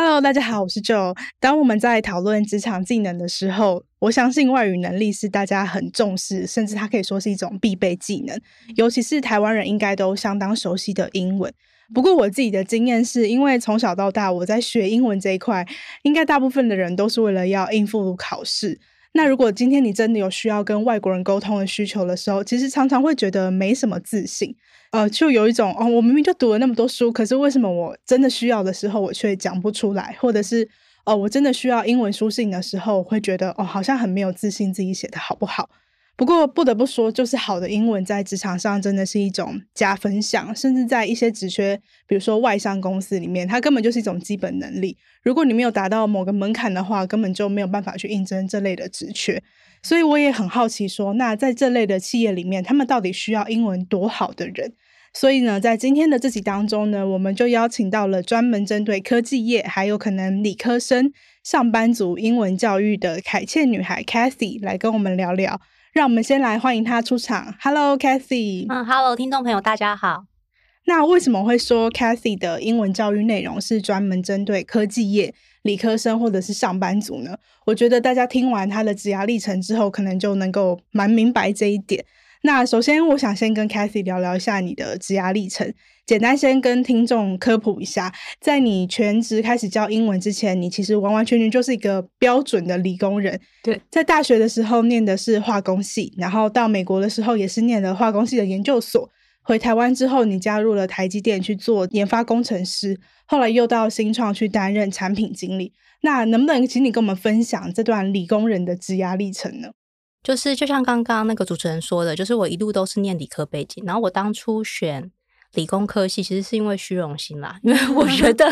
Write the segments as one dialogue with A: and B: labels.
A: Hello，大家好，我是 Joe。当我们在讨论职场技能的时候，我相信外语能力是大家很重视，甚至它可以说是一种必备技能。尤其是台湾人应该都相当熟悉的英文。不过我自己的经验是，因为从小到大我在学英文这一块，应该大部分的人都是为了要应付考试。那如果今天你真的有需要跟外国人沟通的需求的时候，其实常常会觉得没什么自信。呃，就有一种哦，我明明就读了那么多书，可是为什么我真的需要的时候，我却讲不出来？或者是哦，我真的需要英文书信的时候，我会觉得哦，好像很没有自信，自己写的好不好？不过不得不说，就是好的英文在职场上真的是一种加分项，甚至在一些职缺，比如说外商公司里面，它根本就是一种基本能力。如果你没有达到某个门槛的话，根本就没有办法去应征这类的职缺。所以我也很好奇说，那在这类的企业里面，他们到底需要英文多好的人？所以呢，在今天的这集当中呢，我们就邀请到了专门针对科技业还有可能理科生上班族英文教育的凯茜女孩 Cathy 来跟我们聊聊。让我们先来欢迎他出场。Hello，Cathy。
B: 嗯，Hello，听众朋友，大家好。
A: 那为什么会说 Cathy 的英文教育内容是专门针对科技业理科生或者是上班族呢？我觉得大家听完他的职涯历程之后，可能就能够蛮明白这一点。那首先，我想先跟 Cathy 聊聊一下你的职涯历程。简单先跟听众科普一下，在你全职开始教英文之前，你其实完完全全就是一个标准的理工人。
B: 对，
A: 在大学的时候念的是化工系，然后到美国的时候也是念了化工系的研究所。回台湾之后，你加入了台积电去做研发工程师，后来又到新创去担任产品经理。那能不能请你跟我们分享这段理工人的职涯历程呢？
B: 就是就像刚刚那个主持人说的，就是我一路都是念理科背景，然后我当初选理工科系，其实是因为虚荣心啦，因为我 觉得，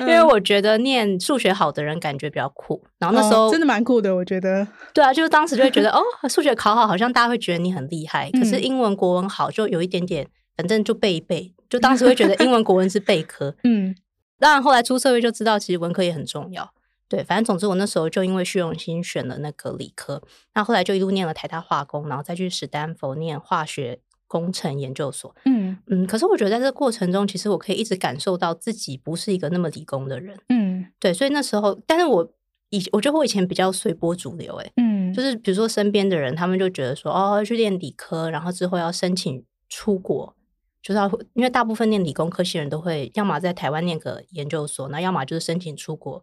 B: 因为我觉得念数学好的人感觉比较酷，然后那时候、
A: 哦、真的蛮酷的，我觉得。
B: 对啊，就是当时就会觉得 哦，数学考好，好像大家会觉得你很厉害，可是英文国文好，就有一点点，反正就背一背，就当时会觉得英文国文是备科。嗯，当然后来出社会就知道，其实文科也很重要。对，反正总之我那时候就因为虚荣心选了那个理科，那后来就一路念了台大化工，然后再去史丹佛念化学工程研究所。嗯嗯，可是我觉得在这个过程中，其实我可以一直感受到自己不是一个那么理工的人。嗯，对，所以那时候，但是我以我觉得我以前比较随波逐流，哎，嗯，就是比如说身边的人，他们就觉得说，哦，去练理科，然后之后要申请出国，就是要因为大部分念理工科系人都会，要么在台湾念个研究所，那要么就是申请出国。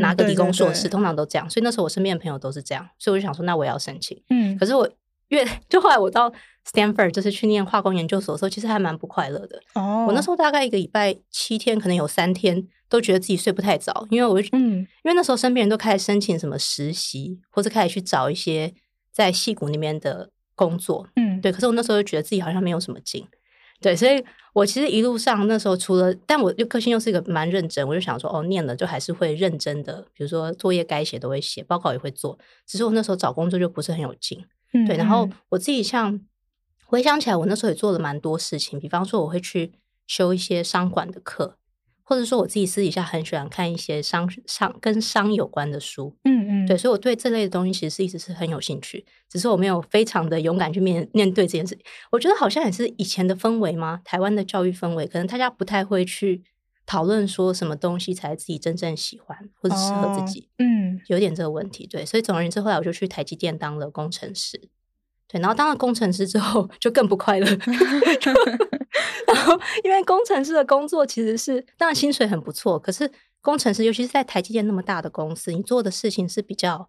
B: 拿个理工硕士，嗯、对对对，通常都这样，所以那时候我身边的朋友都是这样，所以我就想说，那我也要申请。嗯，可是我越 就后来我到 Stanford 就是去念化工研究所的时候，其实还蛮不快乐的。哦，我那时候大概一个礼拜七天，可能有三天都觉得自己睡不太着，因为我就嗯，因为那时候身边人都开始申请什么实习，或者开始去找一些在戏谷那边的工作。嗯，对，可是我那时候就觉得自己好像没有什么劲。对，所以我其实一路上那时候除了，但我又个性又是一个蛮认真，我就想说，哦，念了就还是会认真的，比如说作业该写都会写，报告也会做。只是我那时候找工作就不是很有劲，对。然后我自己像回想起来，我那时候也做了蛮多事情，比方说我会去修一些商管的课。或者说我自己私底下很喜欢看一些商商跟商有关的书，嗯嗯，对，所以我对这类的东西其实是一直是很有兴趣，只是我没有非常的勇敢去面面对这件事。我觉得好像也是以前的氛围吗，台湾的教育氛围，可能大家不太会去讨论说什么东西才自己真正喜欢或者适合自己，哦，嗯，有点这个问题，对，所以总而言之，后来我就去台积电当了工程师。对，然后当了工程师之后，就更不快乐。然后，因为工程师的工作其实是，当然薪水很不错，可是工程师，尤其是在台积电那么大的公司，你做的事情是比较，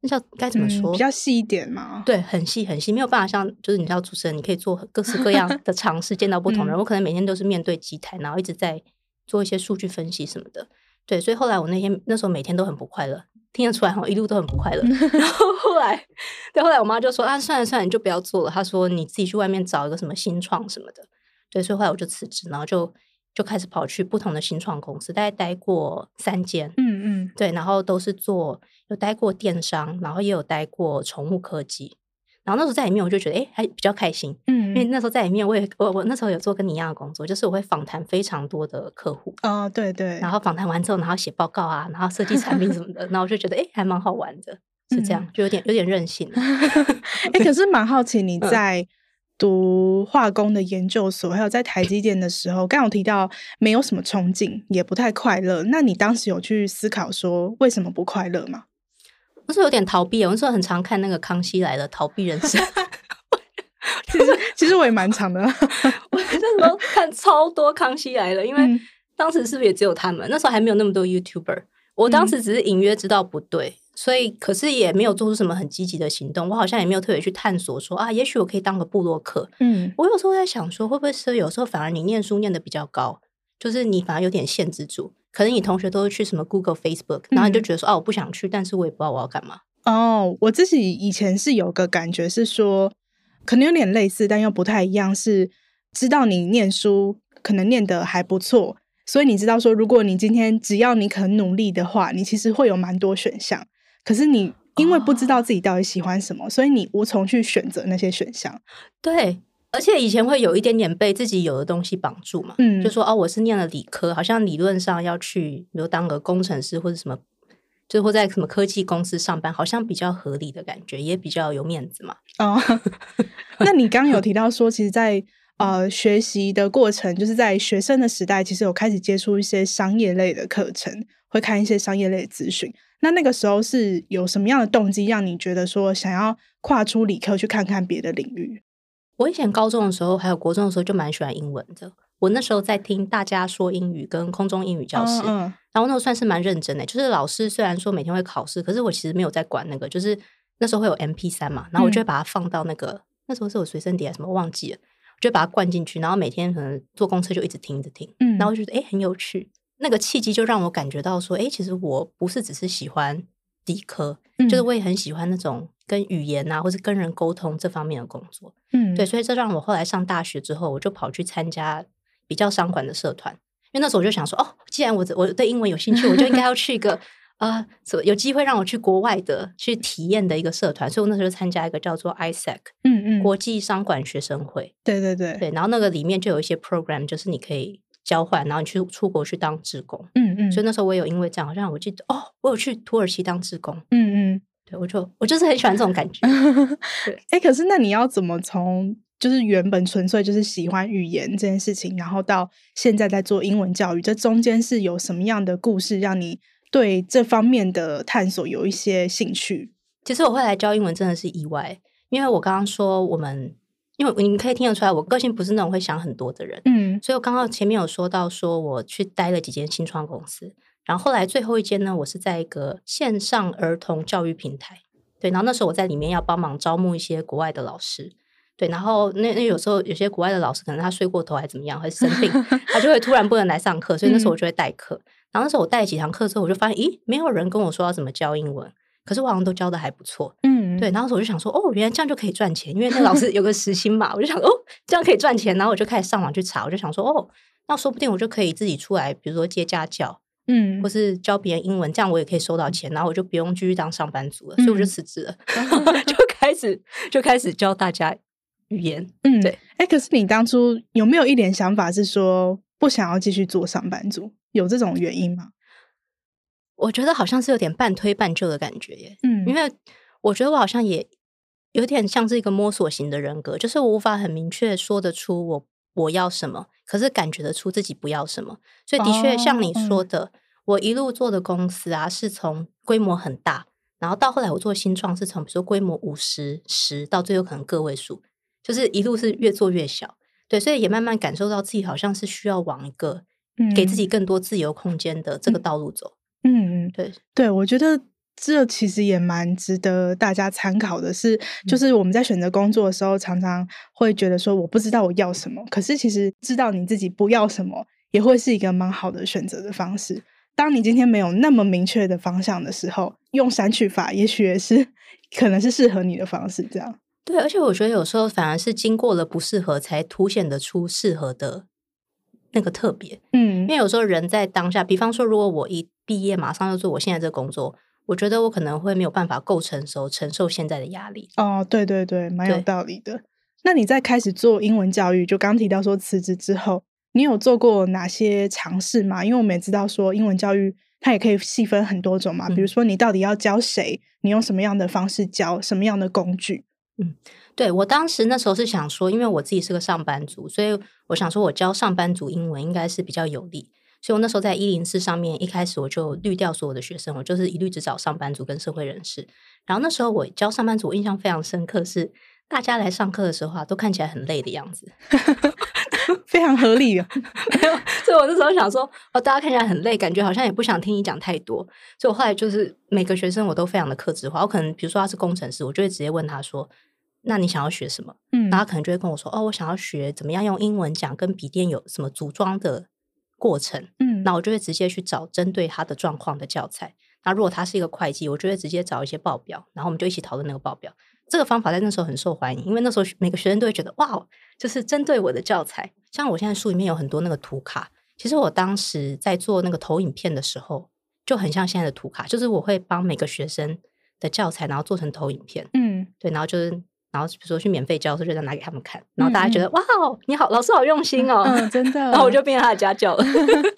B: 那叫该怎么说？
A: 嗯、比较细一点嘛。
B: 对，很细很细，没有办法像就是你知道主持人，你可以做各式各样的尝试，见到不同人。嗯、我可能每天都是面对机台，然后一直在做一些数据分析什么的。对，所以后来我那天那时候每天都很不快乐。听得出来，我一路都很不快乐。然后后来，对，后来我妈就说：“啊，算了算了，你就不要做了。”她说：“你自己去外面找一个什么新创什么的。”对，所以后来我就辞职，然后就就开始跑去不同的新创公司，大概待过三间，
A: 嗯嗯，
B: 对，然后都是做有待过电商，然后也有待过宠物科技。然后那时候在里面，我就觉得哎，还比较开心，嗯，因为那时候在里面，我也我我那时候有做跟你一样的工作，就是我会访谈非常多的客户，
A: 哦，对对，
B: 然后访谈完之后，然后写报告啊，然后设计产品什么的，然后我就觉得哎，还蛮好玩的，是这样，就有点有点任性。
A: 哎，可是蛮好奇你在读化工的研究所，还有在台积电的时候，刚刚有提到没有什么憧憬，也不太快乐，那你当时有去思考说为什么不快乐吗？
B: 那时候有点逃避，我那时候很常看那个《康熙来了》，逃避人生。
A: 其实其实我也蛮常的，
B: 我那时候看超多《康熙来了》，因为当时是不是也只有他们？那时候还没有那么多 YouTuber。我当时只是隐约知道不对，嗯、所以可是也没有做出什么很积极的行动。我好像也没有特别去探索说啊，也许我可以当个部落客。嗯，我有时候在想说，会不会是有时候反而你念书念的比较高，就是你反而有点限制住。可能你同学都会去什么 Google、Facebook，然后你就觉得说，哦、嗯啊，我不想去，但是我也不知道我要干嘛。
A: 哦，我自己以前是有个感觉是说，可能有点类似，但又不太一样。是知道你念书可能念得还不错，所以你知道说，如果你今天只要你肯努力的话，你其实会有蛮多选项。可是你因为不知道自己到底喜欢什么，哦、所以你无从去选择那些选项。
B: 对。而且以前会有一点点被自己有的东西绑住嘛，嗯，就说哦，我是念了理科，好像理论上要去，比如当个工程师或者什么，就会在什么科技公司上班，好像比较合理的感觉，也比较有面子嘛。
A: 哦，那你刚刚有提到说，其实在，在呃学习的过程，就是在学生的时代，其实有开始接触一些商业类的课程，会看一些商业类的资讯。那那个时候是有什么样的动机，让你觉得说想要跨出理科去看看别的领域？
B: 我以前高中的时候，还有国中的时候，就蛮喜欢英文的。我那时候在听大家说英语跟空中英语教室，嗯嗯，然后那时候算是蛮认真的。就是老师虽然说每天会考试，可是我其实没有在管那个。就是那时候会有 M P 三嘛，然后我就会把它放到那个、嗯、那时候是我随身碟什么忘记了，我就把它灌进去，然后每天可能坐公车就一直听着听，嗯，然后我觉得哎很有趣。那个契机就让我感觉到说，哎，其实我不是只是喜欢理科，嗯、就是我也很喜欢那种。跟语言啊，或是跟人沟通这方面的工作，嗯，对，所以这让我后来上大学之后，我就跑去参加比较商管的社团，因为那时候我就想说，哦，既然我我对英文有兴趣，我就应该要去一个 啊，有机会让我去国外的去体验的一个社团，所以我那时候就参加一个叫做嗯，国际商管学生会，
A: 对对对。
B: 对，然后那个里面就有一些 program，就是你可以交换，然后你去出国去当志工，嗯嗯，所以那时候我也有因为这样，好像我记得哦，我有去土耳其当志工，嗯嗯。对，我就我就是很喜欢这种感觉。对，
A: 哎、欸，可是那你要怎么从就是原本纯粹就是喜欢语言这件事情，然后到现在在做英文教育，这中间是有什么样的故事让你对这方面的探索有一些兴趣？
B: 其实我会来教英文真的是意外，因为我刚刚说我们，因为你可以听得出来，我个性不是那种会想很多的人，嗯，所以我刚刚前面有说到说我去待了几间新创公司。然后后来最后一间呢，我是在一个线上儿童教育平台，对，然后那时候我在里面要帮忙招募一些国外的老师，对，然后那那有时候有些国外的老师可能他睡过头还怎么样，会生病，他就会突然不能来上课，所以那时候我就会代课。然后那时候我带了几堂课之后，我就发现，咦，没有人跟我说要怎么教英文，可是我好像都教的还不错，嗯，对，然后我就想说，哦，原来这样就可以赚钱，因为那老师有个时薪嘛，我就想，哦，这样可以赚钱，然后我就开始上网去查，我就想说，哦，那说不定我就可以自己出来，比如说接家教。嗯，或是教别人英文，这样我也可以收到钱，然后我就不用继续当上班族了，嗯、所以我就辞职了，就开始就开始教大家语言。嗯，对。
A: 哎、欸，可是你当初有没有一点想法是说不想要继续做上班族？有这种原因吗？
B: 我觉得好像是有点半推半就的感觉耶。嗯，因为我觉得我好像也有点像是一个摸索型的人格，就是我无法很明确说得出我。我要什么？可是感觉得出自己不要什么，所以的确像你说的，哦嗯、我一路做的公司啊，是从规模很大，然后到后来我做新创，是从比如说规模五十、十到最后可能个位数，就是一路是越做越小。对，所以也慢慢感受到自己好像是需要往一个给自己更多自由空间的这个道路走。嗯嗯，对
A: 对，我觉得。这其实也蛮值得大家参考的是，是就是我们在选择工作的时候，常常会觉得说我不知道我要什么，可是其实知道你自己不要什么，也会是一个蛮好的选择的方式。当你今天没有那么明确的方向的时候，用删去法，也许也是可能是适合你的方式。这样
B: 对，而且我觉得有时候反而是经过了不适合，才凸显得出适合的那个特别。嗯，因为有时候人在当下，比方说，如果我一毕业马上就做我现在这个工作，我觉得我可能会没有办法够成熟承受现在的压力。
A: 哦，对对对，蛮有道理的。那你在开始做英文教育，就刚提到说辞职之后，你有做过哪些尝试吗？因为我们也知道说英文教育它也可以细分很多种嘛，嗯、比如说你到底要教谁，你用什么样的方式教，什么样的工具？
B: 嗯，对，我当时那时候是想说，因为我自己是个上班族，所以我想说我教上班族英文应该是比较有利。所以我那时候在一零四上面，一开始我就滤掉所有的学生，我就是一律只找上班族跟社会人士。然后那时候我教上班族，我印象非常深刻是。大家来上课的时候啊，都看起来很累的样子，
A: 非常合理啊。
B: 没有，所以我那时候想说，哦，大家看起来很累，感觉好像也不想听你讲太多。所以我后来就是每个学生我都非常的克制化。我可能比如说他是工程师，我就会直接问他说：“那你想要学什么？”嗯，然后他可能就会跟我说：“哦，我想要学怎么样用英文讲跟笔电有什么组装的过程。”嗯，那我就会直接去找针对他的状况的教材。那如果他是一个会计，我就会直接找一些报表，然后我们就一起讨论那个报表。这个方法在那时候很受欢迎，因为那时候每个学生都会觉得哇，就是针对我的教材。像我现在书里面有很多那个图卡，其实我当时在做那个投影片的时候，就很像现在的图卡，就是我会帮每个学生的教材，然后做成投影片。嗯，对，然后就是，然后比如说去免费教的时候，就拿给他们看，然后大家觉得、嗯、哇，你好，老师好用心哦，
A: 嗯、真的。
B: 然后我就变成他的家教了。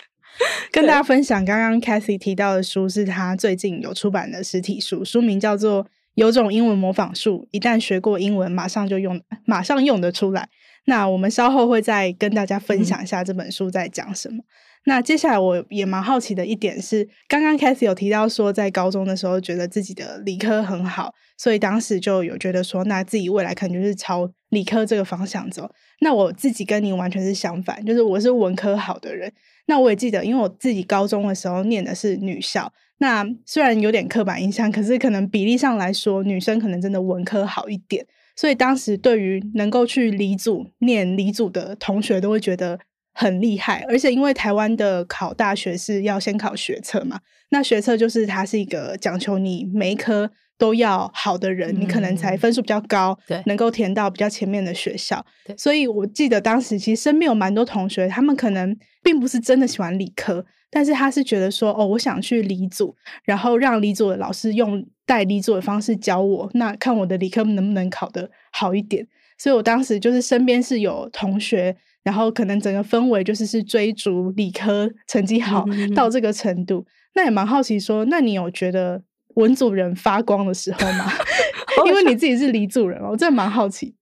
A: 跟大家分享，刚刚 Cathy 提到的书是他最近有出版的实体书，书名叫做。有种英文模仿术，一旦学过英文，马上就用，马上用得出来。那我们稍后会再跟大家分享一下这本书在讲什么。嗯、那接下来我也蛮好奇的一点是，刚刚 Cathy 有提到说，在高中的时候觉得自己的理科很好，所以当时就有觉得说，那自己未来可能就是朝理科这个方向走。那我自己跟您完全是相反，就是我是文科好的人。那我也记得，因为我自己高中的时候念的是女校。那虽然有点刻板印象，可是可能比例上来说，女生可能真的文科好一点。所以当时对于能够去理组念理组的同学，都会觉得很厉害。而且因为台湾的考大学是要先考学测嘛，那学测就是它是一个讲求你每一科都要好的人，嗯、你可能才分数比较高，对，能够填到比较前面的学校。所以我记得当时其实身边有蛮多同学，他们可能并不是真的喜欢理科。但是他是觉得说，哦，我想去理组，然后让理组的老师用带理组的方式教我，那看我的理科能不能考得好一点。所以我当时就是身边是有同学，然后可能整个氛围就是是追逐理科成绩好到这个程度。那也蛮好奇说，那你有觉得文组人发光的时候吗？因为你自己是理组人哦，我真的蛮好奇。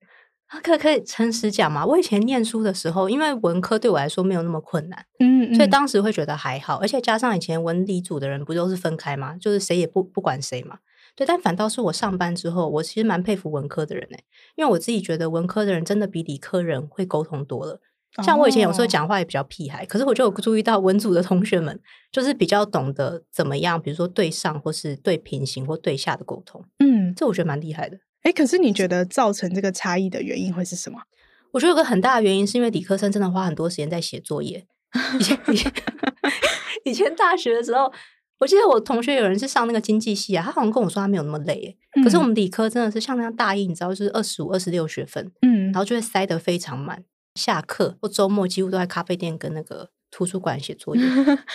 B: 可可以诚实讲嘛？我以前念书的时候，因为文科对我来说没有那么困难，嗯，嗯，所以当时会觉得还好。而且加上以前文理组的人不都是分开吗？就是谁也不不管谁嘛。对，但反倒是我上班之后，我其实蛮佩服文科的人诶，因为我自己觉得文科的人真的比理科人会沟通多了。像我以前有时候讲话也比较屁孩，哦，可是我就有注意到文组的同学们就是比较懂得怎么样，比如说对上或是对平行或对下的沟通。嗯，这我觉得蛮厉害的。
A: 哎，可是你觉得造成这个差异的原因会是什么？
B: 我觉得有个很大的原因是因为理科生真的花很多时间在写作业。以前以前以前大学的时候，我记得我同学有人是上那个经济系啊，他好像跟我说他没有那么累。嗯、可是我们理科真的是像那样大一，你知道，就是二十五、二十六学分，嗯，然后就会塞得非常满。下课或周末几乎都在咖啡店跟那个。图书馆写作业，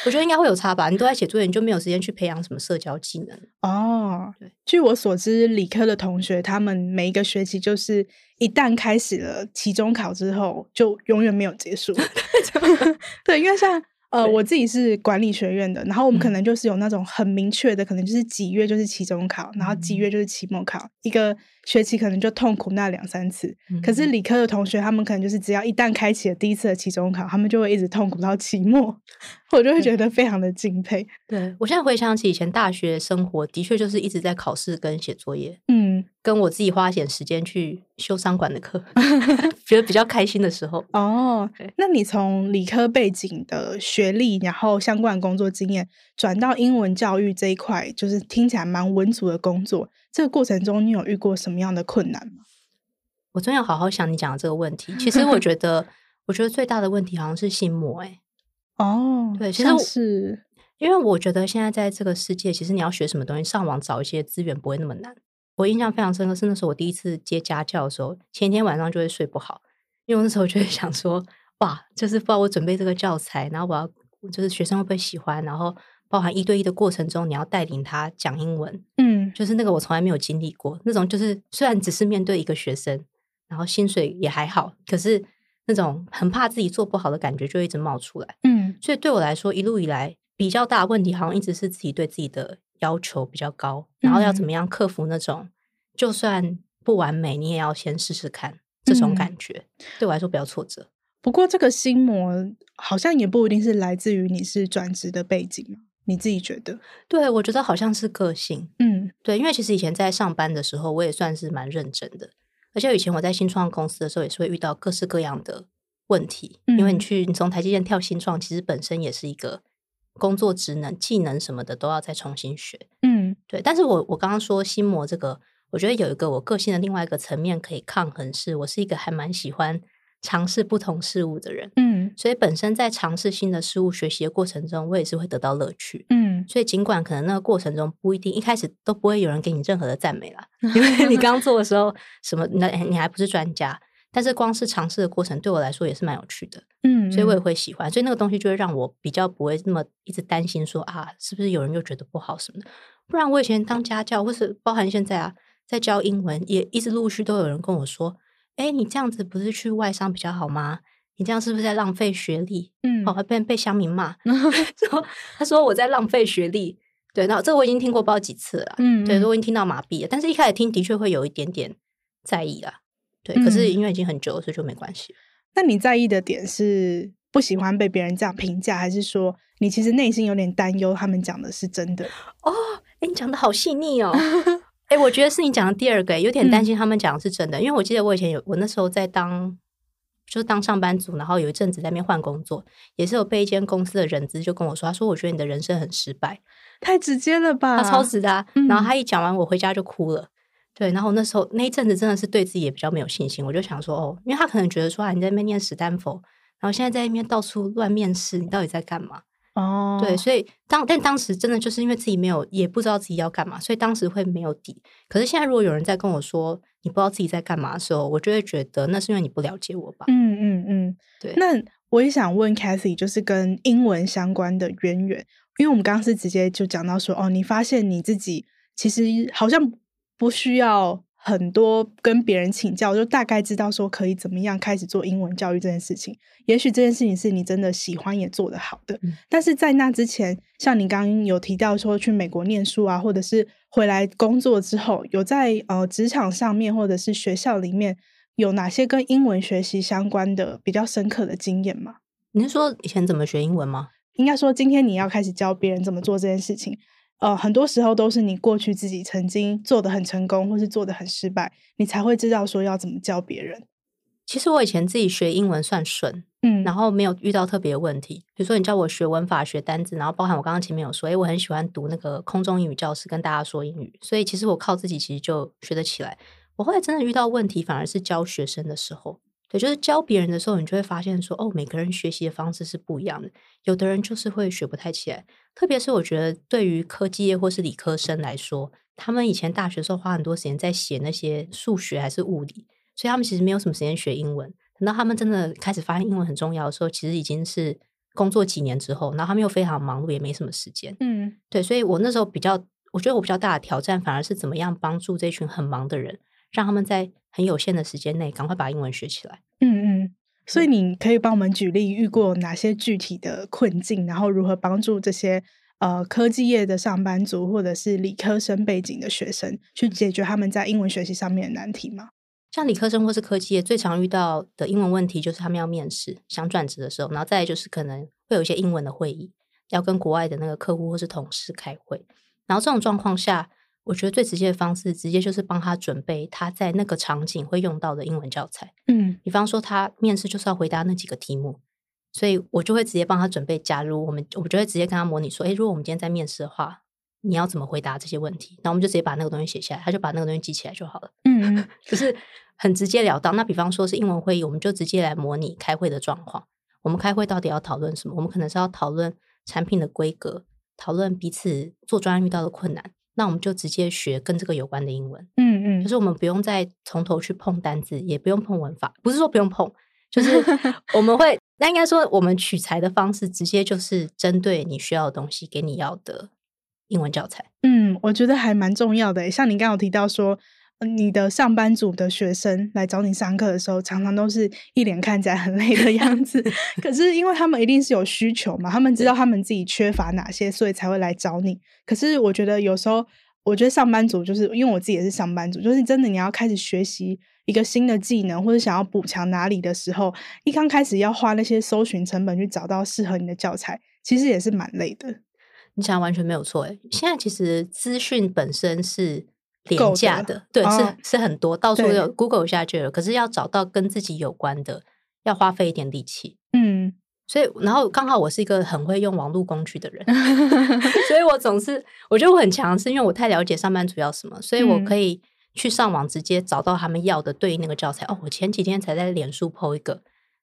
B: 我觉得应该会有差吧。你都在写作业，你就没有时间去培养什么社交技能
A: 哦。对，据我所知，理科的同学他们每一个学期就是一旦开始了期中考之后，就永远没有结束。对，因为像。呃，我自己是管理学院的，然后我们可能就是有那种很明确的，嗯、可能就是几月就是期中考，然后几月就是期末考，嗯、一个学期可能就痛苦那两三次。嗯、可是理科的同学，他们可能就是只要一旦开启了第一次的期中考，他们就会一直痛苦到期末，我就会觉得非常的敬佩。
B: 对，我现在回想起以前大学生活，的确就是一直在考试跟写作业。嗯。跟我自己花一点时间去修商管的课，觉得比较开心的时候。
A: 哦，那你从理科背景的学历，然后相关工作经验，转到英文教育这一块，就是听起来蛮文组的工作。这个过程中，你有遇过什么样的困难吗？
B: 我真要好好想你讲的这个问题。其实我觉得，我觉得最大的问题好像是心魔。哎，哦，对，其实是因为我觉得现在在这个世界，其实你要学什么东西，上网找一些资源不会那么难。我印象非常深刻，是那时候我第一次接家教的时候，前一天晚上就会睡不好，因为我那时候就会想说，哇，就是不知道我准备这个教材，然后我要就是学生会不会喜欢，然后包含一对一的过程中，你要带领他讲英文，嗯，就是那个我从来没有经历过那种，就是虽然只是面对一个学生，然后薪水也还好，可是那种很怕自己做不好的感觉就一直冒出来，嗯，所以对我来说，一路以来比较大的问题，好像一直是自己对自己的。要求比较高，然后要怎么样克服那种、嗯、就算不完美，你也要先试试看这种感觉，嗯、对我来说比较挫折。
A: 不过这个心魔好像也不一定是来自于你是转职的背景，你自己觉得？
B: 对，我觉得好像是个性。嗯，对，因为其实以前在上班的时候，我也算是蛮认真的，而且以前我在新创公司的时候，也是会遇到各式各样的问题。嗯、因为你去你从台积电跳新创，其实本身也是一个。工作职能、技能什么的都要再重新学，嗯，对。但是我我刚刚说心魔这个，我觉得有一个我个性的另外一个层面可以抗衡，是我是一个还蛮喜欢尝试不同事物的人，嗯，所以本身在尝试新的事物学习的过程中，我也是会得到乐趣，嗯。所以尽管可能那个过程中不一定一开始都不会有人给你任何的赞美啦，因为你 刚做的时候什么，那你还不是专家。但是光是尝试的过程对我来说也是蛮有趣的，嗯，所以我也会喜欢，所以那个东西就会让我比较不会那么一直担心说啊，是不是有人又觉得不好什么的。不然我以前当家教，或是包含现在啊，在教英文，也一直陆续都有人跟我说，哎，你这样子不是去外商比较好吗？你这样是不是在浪费学历？嗯，哦，被被乡民骂，说他说我在浪费学历，对，那这我已经听过不知道几次了，嗯，对，我已经听到麻痹了，但是一开始听的确会有一点点在意了。对，可是因为已经很久了，所以就没关系。
A: 那你在意的点是不喜欢被别人这样评价，还是说你其实内心有点担忧他们讲的是真的？
B: 哦，哎，你讲的好细腻哦。哎，我觉得是你讲的第二个，有点担心他们讲的是真的，因为我记得我以前有，我那时候在当就是当上班族，然后有一阵子在那边换工作，也是有被一间公司的人资就跟我说，他说我觉得你的人生很失败，
A: 太直接了吧？
B: 他超直的啊，然后他一讲完，我回家就哭了。对，然后那时候那一阵子真的是对自己也比较没有信心，我就想说哦，因为他可能觉得说啊，你在那边念史丹佛，然后现在在那边到处乱面试，你到底在干嘛？哦，对，所以当但当时真的就是因为自己没有也不知道自己要干嘛，所以当时会没有底。可是现在如果有人在跟我说你不知道自己在干嘛的时候，我就会觉得那是因为你不了解我吧。
A: 嗯嗯嗯，对。那我也想问 Cathy，就是跟英文相关的渊源，因为我们刚刚是直接就讲到说哦，你发现你自己其实好像。不需要很多跟别人请教，就大概知道说可以怎么样开始做英文教育这件事情。也许这件事情是你真的喜欢也做得好的，嗯、但是在那之前，像你刚刚有提到说去美国念书啊，或者是回来工作之后，有在呃职场上面或者是学校里面有哪些跟英文学习相关的比较深刻的经验吗？
B: 你是说以前怎么学英文吗？
A: 应该说今天你要开始教别人怎么做这件事情。呃，很多时候都是你过去自己曾经做得很成功，或是做得很失败，你才会知道说要怎么教别人。
B: 其实我以前自己学英文算顺，嗯，然后没有遇到特别的问题。比如说你叫我学文法、学单字，然后包含我刚刚前面有说，诶，我很喜欢读那个空中英语教室，跟大家说英语，所以其实我靠自己其实就学得起来。我后来真的遇到问题，反而是教学生的时候。也就是教别人的时候，你就会发现说，哦，每个人学习的方式是不一样的。有的人就是会学不太起来，特别是我觉得对于科技业或是理科生来说，他们以前大学的时候花很多时间在写那些数学还是物理，所以他们其实没有什么时间学英文。等到他们真的开始发现英文很重要的时候，其实已经是工作几年之后，然后他们又非常忙碌，也没什么时间。嗯，对，所以我那时候比较，我觉得我比较大的挑战，反而是怎么样帮助这群很忙的人，让他们在很有限的时间内赶快把英文学起来。
A: 嗯嗯，所以你可以帮我们举例遇过哪些具体的困境，然后如何帮助这些呃科技业的上班族或者是理科生背景的学生去解决他们在英文学习上面的难题吗？
B: 像理科生或是科技业最常遇到的英文问题，就是他们要面试、想转职的时候，然后再来就是可能会有一些英文的会议，要跟国外的那个客户或是同事开会，然后这种状况下。我觉得最直接的方式，直接就是帮他准备他在那个场景会用到的英文教材。嗯，比方说他面试就是要回答那几个题目，所以我就会直接帮他准备。假如我们，我就会直接跟他模拟说：“诶，如果我们今天在面试的话，你要怎么回答这些问题？”那我们就直接把那个东西写下来，他就把那个东西记起来就好了。嗯，就是很直截了当。那比方说是英文会议，我们就直接来模拟开会的状况。我们开会到底要讨论什么？我们可能是要讨论产品的规格，讨论彼此做专案遇到的困难。那我们就直接学跟这个有关的英文，嗯嗯嗯，就是我们不用再从头去碰单字，也不用碰文法，不是说不用碰，就是 我们会，那应该说我们取材的方式，直接就是针对你需要的东西，给你要的英文教材。
A: 嗯，我觉得还蛮重要的。像你刚刚有提到说，你的上班族的学生来找你上课的时候，常常都是一脸看起来很累的样子。可是因为他们一定是有需求嘛，他们知道他们自己缺乏哪些，所以才会来找你。可是我觉得有时候，我觉得上班族就是因为我自己也是上班族，就是真的你要开始学习一个新的技能，或者想要补强哪里的时候，一刚开始要花那些搜寻成本去找到适合你的教材，其实也是蛮累的。
B: 你想完全没有错诶，现在其实资讯本身是。廉价的，的，对，哦、是是很多，到处有 Google 一下就有。可是要找到跟自己有关的，要花费一点力气。嗯，所以然后刚好我是一个很会用网络工具的人，所以我总是我觉得我很强，势因为我太了解上班族要什么，所以我可以去上网直接找到他们要的对应那个教材。哦，我前几天才在脸书 po 一个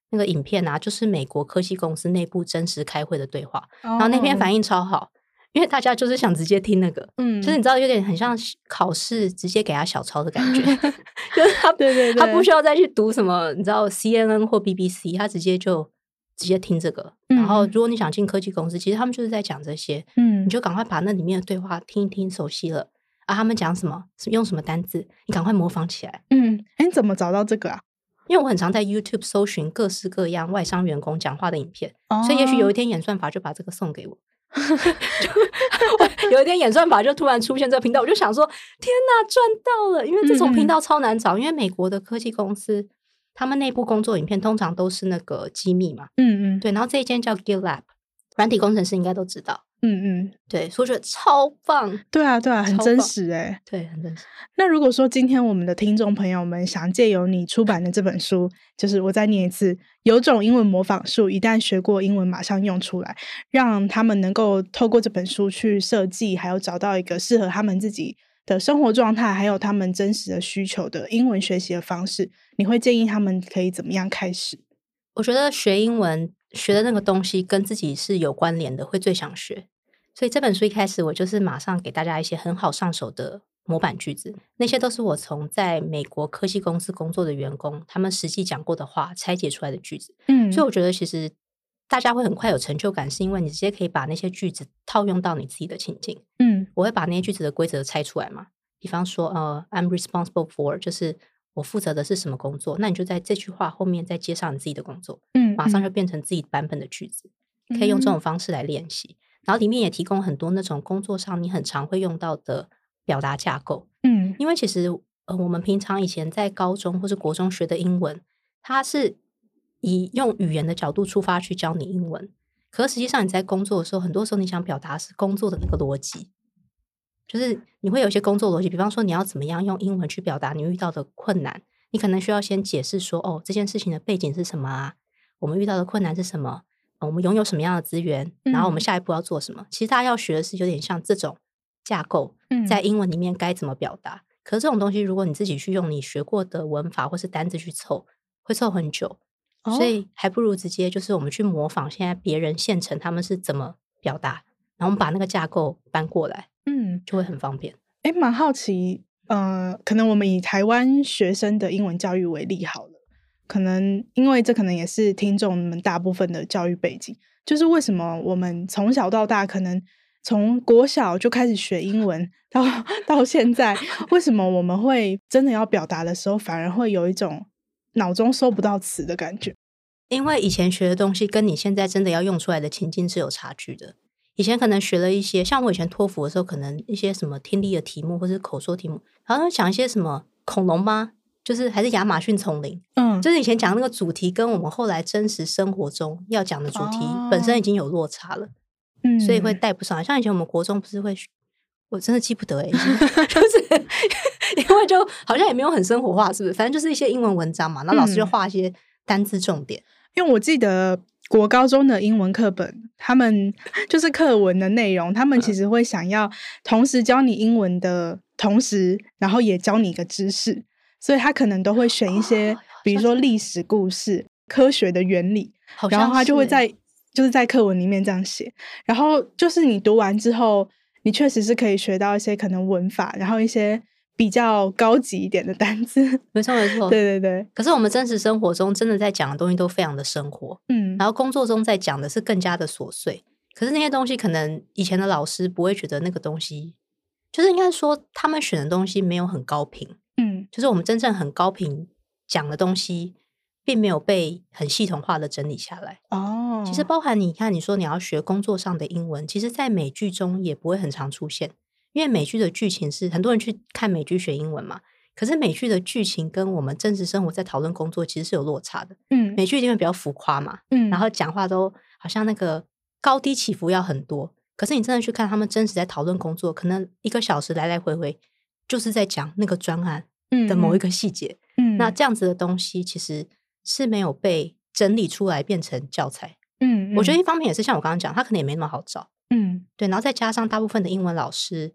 B: 那个影片啊，就是美国科技公司内部真实开会的对话，哦、然后那篇反应超好。因为大家就是想直接听那个，嗯，就是你知道有点很像考试直接给他小抄的感觉，就是他 对对对，他不需要再去读什么，你知道 CNN 或 BBC，他直接就直接听这个。嗯、然后如果你想进科技公司，其实他们就是在讲这些，嗯，你就赶快把那里面的对话听一听，熟悉了啊，他们讲什么，用什么单字，你赶快模仿起来。
A: 嗯，哎，你怎么找到这个啊？
B: 因为我很常在 YouTube 搜寻各式各样外商员工讲话的影片，哦、所以也许有一天演算法就把这个送给我。有一天演算法就突然出现这个频道，我就想说：天哪，赚到了！因为这种频道超难找，因为美国的科技公司他们内部工作影片通常都是那个机密嘛。嗯嗯，对。然后这一间叫 GitLab，软体工程师应该都知道。嗯嗯，对，所以我觉得超棒。
A: 对啊，对啊，很真实哎，
B: 对，很真实。
A: 那如果说今天我们的听众朋友们想借由你出版的这本书，就是我再念一次，有种英文模仿术，一旦学过英文，马上用出来，让他们能够透过这本书去设计，还有找到一个适合他们自己的生活状态，还有他们真实的需求的英文学习的方式，你会建议他们可以怎么样开始？
B: 我觉得学英文学的那个东西跟自己是有关联的，会最想学。所以这本书一开始，我就是马上给大家一些很好上手的模板句子，那些都是我从在美国科技公司工作的员工他们实际讲过的话拆解出来的句子。嗯，所以我觉得其实大家会很快有成就感，是因为你直接可以把那些句子套用到你自己的情境。嗯，我会把那些句子的规则拆出来嘛，比方说呃，I'm responsible for，就是我负责的是什么工作，那你就在这句话后面再接上你自己的工作，嗯，马上就变成自己版本的句子，可以用这种方式来练习。然后里面也提供很多那种工作上你很常会用到的表达架构，嗯，因为其实呃我们平常以前在高中或是国中学的英文，它是以用语言的角度出发去教你英文，可是实际上你在工作的时候，很多时候你想表达是工作的那个逻辑，就是你会有一些工作逻辑，比方说你要怎么样用英文去表达你遇到的困难，你可能需要先解释说哦这件事情的背景是什么啊，我们遇到的困难是什么。我们拥有什么样的资源？然后我们下一步要做什么？嗯、其实大家要学的是有点像这种架构，在英文里面该怎么表达。嗯、可是这种东西，如果你自己去用你学过的文法或是单字去凑，会凑很久。哦、所以还不如直接就是我们去模仿现在别人现成他们是怎么表达，然后我们把那个架构搬过来，嗯，就会很方便。
A: 哎，蛮好奇，呃，可能我们以台湾学生的英文教育为例好了。可能因为这可能也是听众们大部分的教育背景，就是为什么我们从小到大，可能从国小就开始学英文，到到现在，为什么我们会真的要表达的时候，反而会有一种脑中收不到词的感觉？
B: 因为以前学的东西跟你现在真的要用出来的情境是有差距的。以前可能学了一些，像我以前托福的时候，可能一些什么听力的题目或者口说题目，然后讲一些什么恐龙吗？就是还是亚马逊丛林，嗯，就是以前讲那个主题跟我们后来真实生活中要讲的主题本身已经有落差了，嗯，所以会带不上来。像以前我们国中不是会，我真的记不得哎，就是 因为就好像也没有很生活化，是不是？反正就是一些英文文章嘛，那老师就画一些单字重点。
A: 因为我记得国高中的英文课本，他们就是课文的内容，他们其实会想要同时教你英文的同时，然后也教你一个知识。所以他可能都会选一些，比如说历史故事、科学的原理，然后他就会在就是在课文里面这样写。然后就是你读完之后，你确实是可以学到一些可能文法，然后一些比较高级一点的单词。
B: 没错，没错，
A: 对 对对。
B: 可是我们真实生活中真的在讲的东西都非常的生活，嗯，然后工作中在讲的是更加的琐碎。可是那些东西可能以前的老师不会觉得那个东西，就是应该说他们选的东西没有很高频，嗯，就是我们真正很高频讲的东西，并没有被很系统化的整理下来。哦，其实包含你看，你说你要学工作上的英文，其实在美剧中也不会很常出现，因为美剧的剧情是很多人去看美剧学英文嘛。可是美剧的剧情跟我们真实生活在讨论工作其实是有落差的。嗯，美剧因为比较浮夸嘛，嗯，然后讲话都好像那个。高低起伏要很多，可是你真的去看他们真实在讨论工作，可能一个小时来来回回就是在讲那个专案的某一个细节。嗯，那这样子的东西其实是没有被整理出来变成教材。嗯，我觉得一方面也是像我刚刚讲，他可能也没那么好找。嗯，对，然后再加上大部分的英文老师，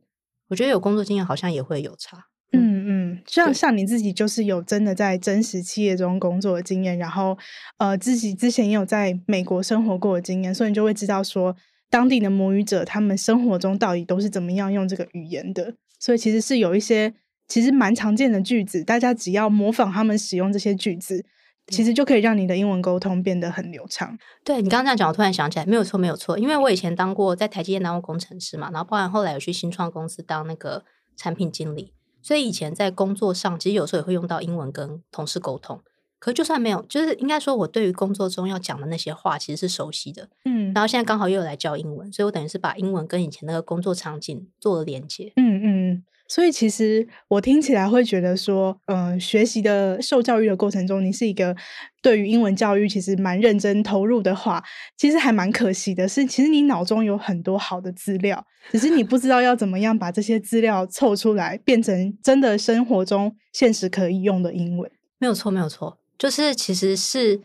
B: 我觉得有工作经验好像也会有差。
A: 嗯嗯，像像你自己就是有真的在真实企业中工作的经验，然后呃自己之前也有在美国生活过的经验，所以你就会知道说当地的母语者他们生活中到底都是怎么样用这个语言的。所以其实是有一些其实蛮常见的句子，大家只要模仿他们使用这些句子，其实就可以让你的英文沟通变得很流畅。
B: 对，你刚刚这样讲，我突然想起来，没有错没有错，因为我以前当过在台积电当过工程师嘛，然后包含后来有去新创公司当那个产品经理。所以以前在工作上，其实有时候也会用到英文跟同事沟通。可就算没有，就是应该说，我对于工作中要讲的那些话，其实是熟悉的。嗯，然后现在刚好又有来教英文，所以我等于是把英文跟以前那个工作场景做了连接。
A: 嗯嗯。所以其实我听起来会觉得说，嗯、呃，学习的受教育的过程中，你是一个对于英文教育其实蛮认真投入的话，其实还蛮可惜的是，其实你脑中有很多好的资料，只是你不知道要怎么样把这些资料凑出来，变成真的生活中现实可以用的英文。
B: 没有错，没有错，就是其实是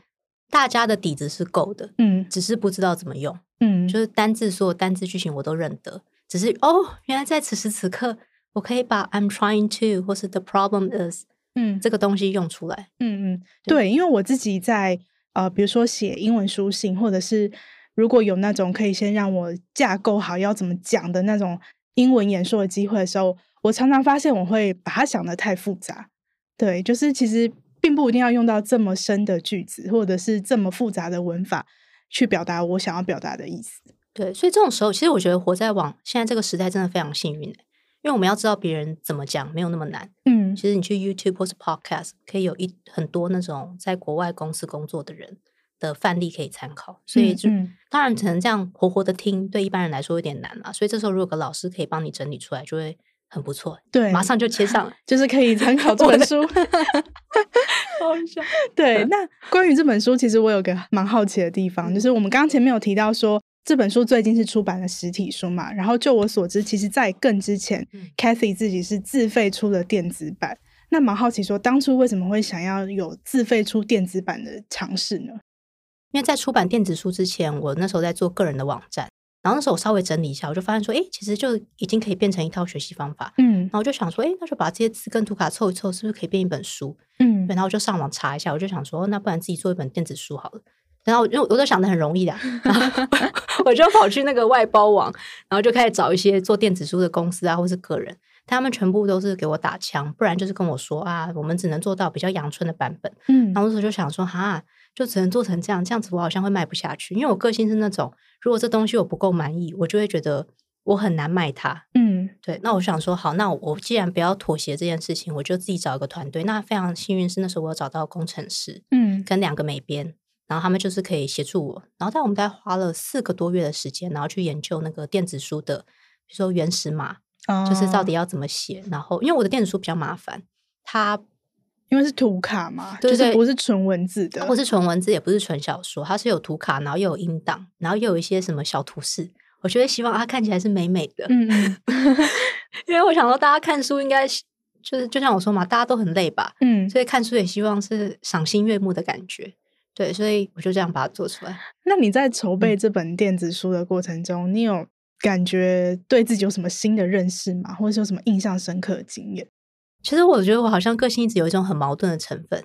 B: 大家的底子是够的，嗯，只是不知道怎么用，嗯，就是单字所有单字句型我都认得，只是哦，原来在此时此刻。我可以把 I'm trying to 或是 the problem is 嗯这个东西用出来
A: 嗯嗯对，因为我自己在呃比如说写英文书信，或者是如果有那种可以先让我架构好要怎么讲的那种英文演说的机会的时候，我常常发现我会把它想得太复杂。对，就是其实并不一定要用到这么深的句子，或者是这么复杂的文法去表达我想要表达的意思。
B: 对，所以这种时候，其实我觉得活在网现在这个时代真的非常幸运。因为我们要知道别人怎么讲，没有那么难。嗯，其实你去 YouTube 或是 Podcast，可以有一很多那种在国外公司工作的人的范例可以参考。所以就，当然只能这样活活的听，对一般人来说有点难了。所以这时候如果个老师可以帮你整理出来，就会很不错。
A: 对，
B: 马上就切上了，
A: 就是可以参考 这本书。好笑。对，那关于这本书，其实我有个蛮好奇的地方，就是我们刚刚前面有提到说。这本书最近是出版了实体书嘛？然后就我所知，其实，在更之前，嗯，Cathy 自己是自费出了电子版。那蛮好奇说，当初为什么会想要有自费出电子版的尝试呢？
B: 因为在出版电子书之前，我那时候在做个人的网站，然后那时候我稍微整理一下，我就发现说，哎，其实就已经可以变成一套学习方法。嗯，然后我就想说，哎，那就把这些字跟图卡凑一凑，是不是可以变一本书？嗯，然后我就上网查一下，我就想说，那不然自己做一本电子书好了。然后，因为我都想的很容易的，然后我就跑去那个外包网，然后就开始找一些做电子书的公司啊，或是个人，他们全部都是给我打枪，不然就是跟我说啊，我们只能做到比较阳春的版本。嗯，然后那时候就想说，哈，就只能做成这样，这样子我好像会卖不下去，因为我个性是那种，如果这东西我不够满意，我就会觉得我很难卖它。嗯，对。那我想说，好，那我既然不要妥协这件事情，我就自己找一个团队。那非常幸运是那时候我有找到工程师，嗯，跟两个美编。然后他们就是可以协助我，然后在我们大概花了四个多月的时间，然后去研究那个电子书的，比如说原始码，哦，就是到底要怎么写。然后因为我的电子书比较麻烦，它
A: 因为是图卡嘛，就是不是纯文字的，
B: 不是纯文字，也不是纯小说，它是有图卡，然后又有音档，然后又有一些什么小图示。我觉得希望它看起来是美美的，嗯，因为我想说大家看书应该就是就像我说嘛，大家都很累吧，嗯，所以看书也希望是赏心悦目的感觉。对，所以我就这样把它做出来。
A: 那你在筹备这本电子书的过程中，嗯、你有感觉对自己有什么新的认识吗？或者有什么印象深刻的经验？
B: 其实我觉得我好像个性一直有一种很矛盾的成分。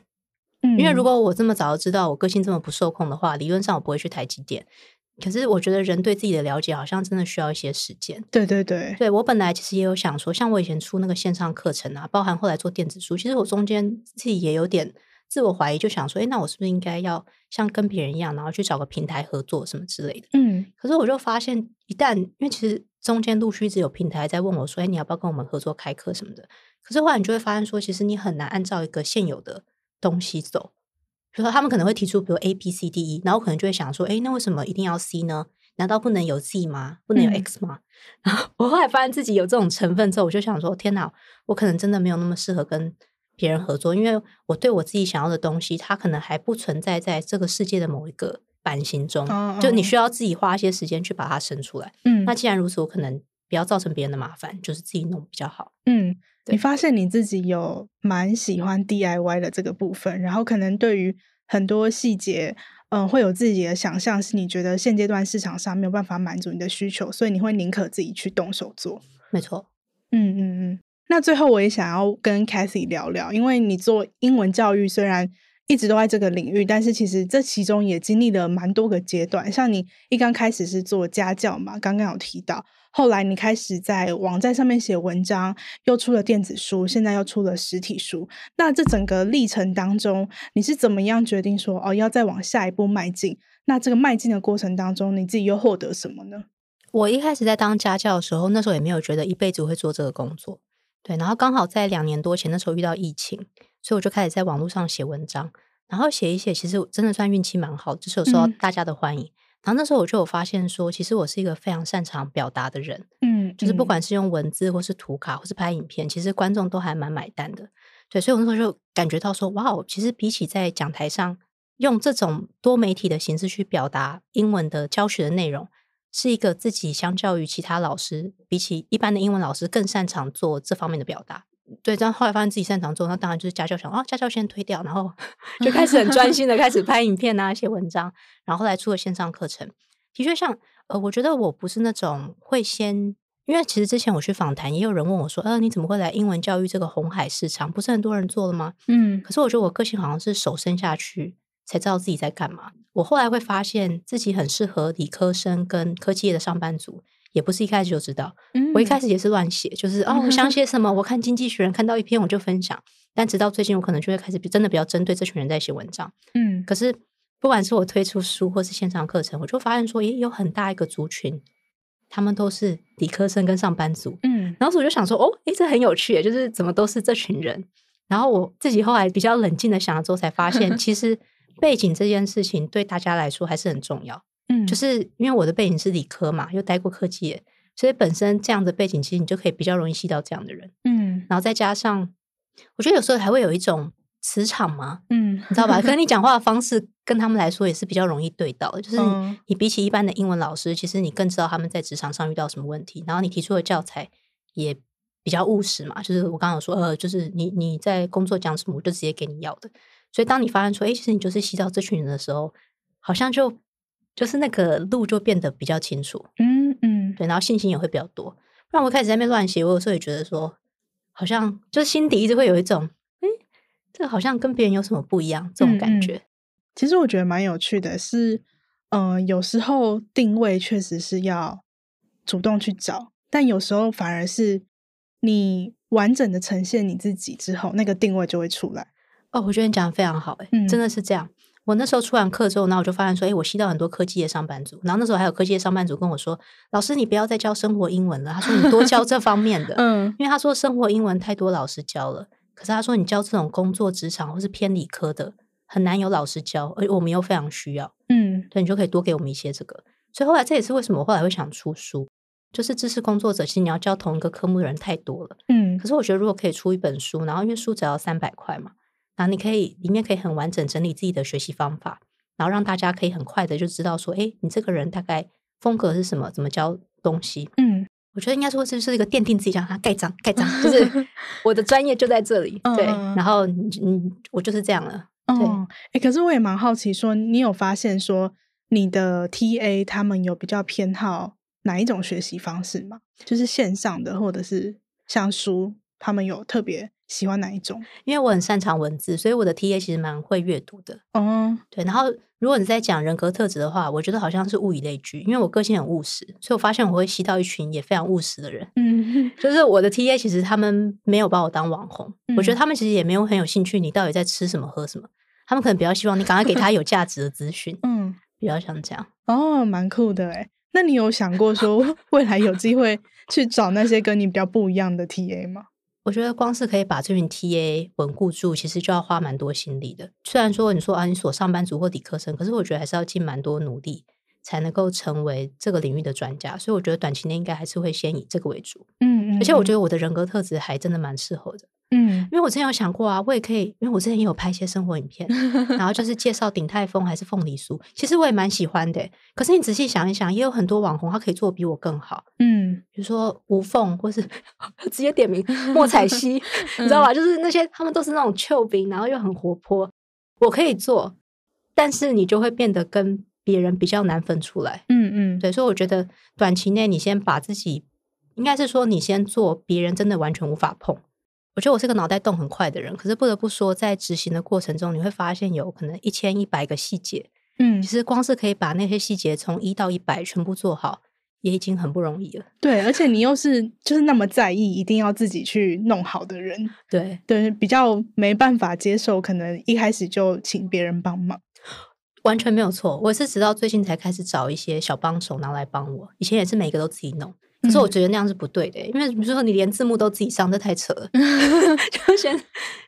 B: 嗯，因为如果我这么早就知道我个性这么不受控的话，理论上我不会去台积电。可是我觉得人对自己的了解好像真的需要一些时间。
A: 对对对，
B: 对我本来其实也有想说，像我以前出那个线上课程啊，包含后来做电子书，其实我中间自己也有点自我怀疑，就想说，哎，那我是不是应该要像跟别人一样，然后去找个平台合作什么之类的？嗯，可是我就发现，一旦因为其实中间陆续一直有平台在问我说，哎，你要不要跟我们合作开课什么的？可是后来你就会发现说，其实你很难按照一个现有的东西走。比如说，他们可能会提出，比如 A、B、C、D、E，然后可能就会想说，哎，那为什么一定要 C 呢？难道不能有 Z 吗？不能有 X 吗？嗯、然后我后来发现自己有这种成分之后，我就想说，天哪，我可能真的没有那么适合跟别人合作，因为我对我自己想要的东西，它可能还不存在在这个世界的某一个版型中，哦哦就你需要自己花一些时间去把它生出来。嗯，那既然如此，我可能不要造成别人的麻烦，就是自己弄比较好。
A: 嗯。你发现你自己有蛮喜欢 DIY 的这个部分，然后可能对于很多细节，嗯、呃，会有自己的想象，是你觉得现阶段市场上没有办法满足你的需求，所以你会宁可自己去动手做。
B: 没错，
A: 嗯嗯嗯。那最后我也想要跟 Cathy 聊聊，因为你做英文教育，虽然一直都在这个领域，但是其实这其中也经历了蛮多个阶段。像你一刚开始是做家教嘛，刚刚有提到。后来你开始在网站上面写文章，又出了电子书，现在又出了实体书。那这整个历程当中，你是怎么样决定说哦，要再往下一步迈进？那这个迈进的过程当中，你自己又获得什么呢？
B: 我一开始在当家教的时候，那时候也没有觉得一辈子会做这个工作。对，然后刚好在两年多前，那时候遇到疫情，所以我就开始在网络上写文章，然后写一写，其实真的算运气蛮好，就是有受到大家的欢迎。嗯然后那时候我就有发现说，其实我是一个非常擅长表达的人，嗯，就是不管是用文字或是图卡或是拍影片，其实观众都还蛮买单的，对，所以我那时候就感觉到说，哇哦，其实比起在讲台上用这种多媒体的形式去表达英文的教学的内容，是一个自己相较于其他老师，比起一般的英文老师更擅长做这方面的表达。对，这样后来发现自己擅长做，那当然就是家教想啊，家教先推掉，然后 就开始很专心的开始拍影片啊，写文章，然后后来出了线上课程。的确像，像呃，我觉得我不是那种会先，因为其实之前我去访谈，也有人问我说，呃，你怎么会来英文教育这个红海市场？不是很多人做了吗？嗯，可是我觉得我个性好像是手伸下去才知道自己在干嘛。我后来会发现自己很适合理科生跟科技业的上班族。也不是一开始就知道，嗯、我一开始也是乱写，就是哦，我想写什么，我看《经济学人》看到一篇我就分享，但直到最近，我可能就会开始真的比较针对这群人在写文章。嗯，可是不管是我推出书或是线上课程，我就发现说，也有很大一个族群，他们都是理科生跟上班族。嗯，然后我就想说，哦，诶，这很有趣，就是怎么都是这群人。然后我自己后来比较冷静的想了之后，才发现，其实背景这件事情对大家来说还是很重要。嗯，就是因为我的背景是理科嘛，又待过科技业，所以本身这样的背景，其实你就可以比较容易吸到这样的人。嗯，然后再加上，我觉得有时候还会有一种磁场嘛，嗯，你知道吧？可能你讲话的方式跟他们来说也是比较容易对到的。就是你比起一般的英文老师，其实你更知道他们在职场上遇到什么问题，然后你提出的教材也比较务实嘛。就是我刚刚有说，呃，就是你你在工作讲什么，我就直接给你要的。所以当你发现说，哎，其实你就是吸到这群人的时候，好像就。就是那个路就变得比较清楚，嗯嗯，对，然后信心也会比较多。不然我开始在那边乱写，我有时候也觉得说，好像就是心底一直会有一种，哎，这个好像跟别人有什么不一样这种感觉。
A: 嗯嗯。其实我觉得蛮有趣的是，嗯、呃，有时候定位确实是要主动去找，但有时候反而是你完整的呈现你自己之后，那个定位就会出来。
B: 哦，我觉得你讲的非常好，哎，真的是这样。我那时候出完课之后，然后我就发现说，哎，我吸到很多科技的上班族。然后那时候还有科技的上班族跟我说：“老师，你不要再教生活英文了。”他说：“你多教这方面的。”嗯，因为他说生活英文太多老师教了，可是他说你教这种工作职场或是偏理科的，很难有老师教，而我们又非常需要。嗯，所以你就可以多给我们一些这个。所以后来这也是为什么我后来会想出书，就是知识工作者其实你要教同一个科目的人太多了。嗯，可是我觉得如果可以出一本书，然后因为书只要三百块嘛。然后你可以里面可以很完整整理自己的学习方法，然后让大家可以很快的就知道说，哎，你这个人大概风格是什么，怎么教东西。嗯，我觉得应该说这是一个奠定自己，让他盖章盖章，就是 我的专业就在这里。对，然后你你我就是这样了。对，
A: 哎，可是我也蛮好奇，说你有发现说你的 TA 他们有比较偏好哪一种学习方式吗？就是线上的，或者是像书，他们有特别喜欢哪一种？
B: 因为我很擅长文字，所以我的 TA 其实蛮会阅读的。
A: 嗯，
B: 对。然后如果你在讲人格特质的话，我觉得好像是物以类聚，因为我个性很务实，所以我发现我会吸到一群也非常务实的人。
A: 嗯，
B: 就是我的 TA 其实他们没有把我当网红，
A: 嗯，
B: 我觉得他们其实也没有很有兴趣你到底在吃什么喝什么，他们可能比较希望你赶快给他有价值的资讯。
A: 嗯，
B: 比较像这样。
A: 哦，蛮酷的诶。那你有想过说 未来有机会去找那些跟你比较不一样的 TA 吗？
B: 我觉得光是可以把这群 TA 稳固住，其实就要花蛮多心力的。虽然说你说啊，你所上班族或理科生，可是我觉得还是要尽蛮多努力，才能够成为这个领域的专家。所以我觉得短期内应该还是会先以这个为主。
A: 嗯，嗯，嗯，
B: 而且我觉得我的人格特质还真的蛮适合的。
A: 嗯，
B: 因为我之前有想过啊，我也可以，因为我之前也有拍一些生活影片，然后就是介绍鼎泰丰还是凤梨酥，其实我也蛮喜欢的。可是你仔细想一想，也有很多网红他可以做比我更好。
A: 嗯，
B: 比如说吴凤，或是 直接点名莫彩 希，你知道吧？就是那些他们都是那种俏兵，然后又很活泼，我可以做，但是你就会变得跟别人比较难分出来。
A: 嗯嗯，
B: 对，所以我觉得短期内你先把自己，应该是说你先做别人真的完全无法碰。我觉得我是个脑袋动很快的人，可是不得不说，在执行的过程中，你会发现有可能一千一百个细节，
A: 嗯，
B: 其实光是可以把那些细节从一到一百全部做好，也已经很不容易了。
A: 对，而且你又是就是那么在意，一定要自己去弄好的人，
B: 对
A: 对，比较没办法接受，可能一开始就请别人帮忙，
B: 完全没有错。我是直到最近才开始找一些小帮手拿来帮我，以前也是每个都自己弄。可是我觉得那样是不对的，欸，因为比如说你连字幕都自己上，这太扯了。就先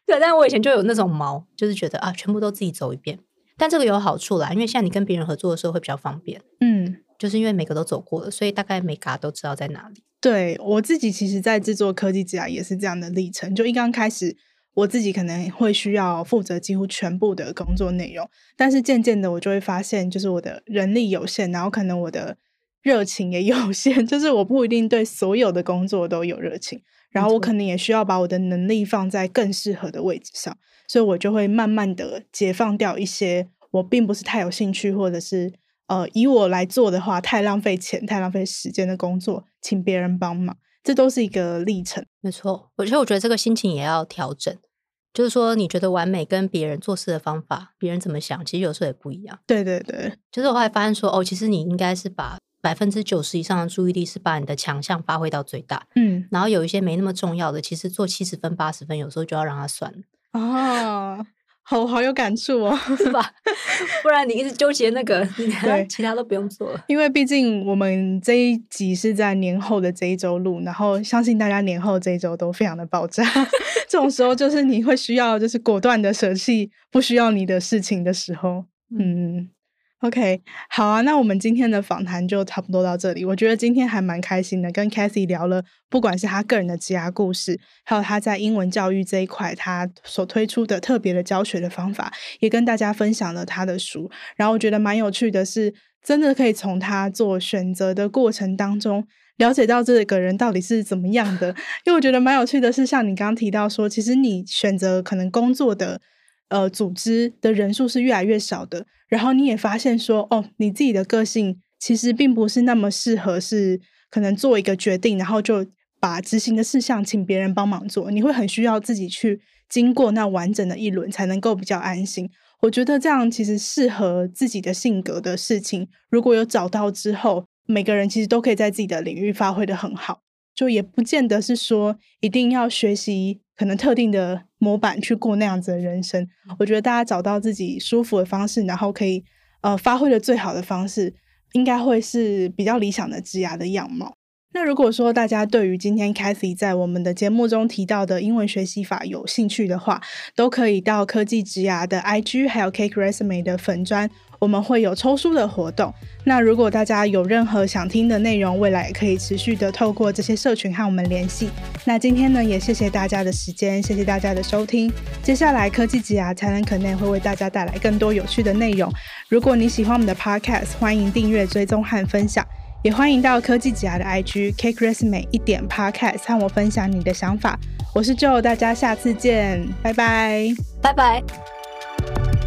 B: 对，但我以前就有那种毛，就是觉得啊，全部都自己走一遍。但这个有好处啦，因为现在你跟别人合作的时候会比较方便。
A: 嗯，
B: 就是因为每个都走过了，所以大概每嘎都知道在哪里。
A: 对，我自己其实，在制作科技之涯也是这样的历程。就一刚开始，我自己可能会需要负责几乎全部的工作内容，但是渐渐的，我就会发现，就是我的人力有限，然后可能我的。热情也有 限，就是我不一定对所有的工作都有热情，然后我可能也需要把我的能力放在更适合的位置上，所以我就会慢慢的解放掉一些我并不是太有兴趣，或者是呃以我来做的话太浪费钱、太浪费时间的工作，请别人帮忙，这都是一个历程。
B: 没错，而且我觉得这个心情也要调整，就是说你觉得完美跟别人做事的方法，别人怎么想，其实有时候也不一样。
A: 对对对，
B: 就是我后来发现说，哦，其实你应该是把。百分之九十以上的注意力是把你的强项发挥到最大，
A: 嗯，
B: 然后有一些没那么重要的，其实做七十分、八十分，有时候就要让它算了。
A: 哦，好好有感触哦，
B: 是吧？不然你一直纠结那个，对，其他都不用做了。
A: 因为毕竟我们这一集是在年后的这一周录，然后相信大家年后这一周都非常的爆炸。这种时候就是你会需要，就是果断的舍弃不需要你的事情的时候，嗯。OK，好啊，那我们今天的访谈就差不多到这里。我觉得今天还蛮开心的，跟 Cathy 聊了，不管是他个人的职涯故事，还有他在英文教育这一块他所推出的特别的教学的方法，也跟大家分享了他的书。然后我觉得蛮有趣的是，真的可以从他做选择的过程当中，了解到这个人到底是怎么样的。因为我觉得蛮有趣的是，像你刚刚提到说，其实你选择可能工作的。呃，组织的人数是越来越少的，然后你也发现说，哦，你自己的个性其实并不是那么适合，是可能做一个决定，然后就把执行的事项请别人帮忙做，你会很需要自己去经过那完整的一轮，才能够比较安心。我觉得这样其实适合自己的性格的事情，如果有找到之后，每个人其实都可以在自己的领域发挥得很好，就也不见得是说一定要学习。可能特定的模板去过那样子的人生，我觉得大家找到自己舒服的方式，然后可以呃发挥的最好的方式，应该会是比较理想的职涯的样貌。那如果说大家对于今天 Cathy 在我们的节目中提到的英文学习法有兴趣的话，都可以到科技职涯的 IG，还有 Cake Resume 的粉专，我们会有抽书的活动。那如果大家有任何想听的内容，未来也可以持续的透过这些社群和我们联系。那今天呢，也谢谢大家的时间，谢谢大家的收听。接下来科技职涯才能可能会为大家带来更多有趣的内容。如果你喜欢我们的 Podcast，欢迎订阅、追踪和分享。也欢迎到科技职涯的 IG Cake Resume 一点 Podcast 和我分享你的想法。我是 Joe，大家下次见，拜拜，
B: 拜拜。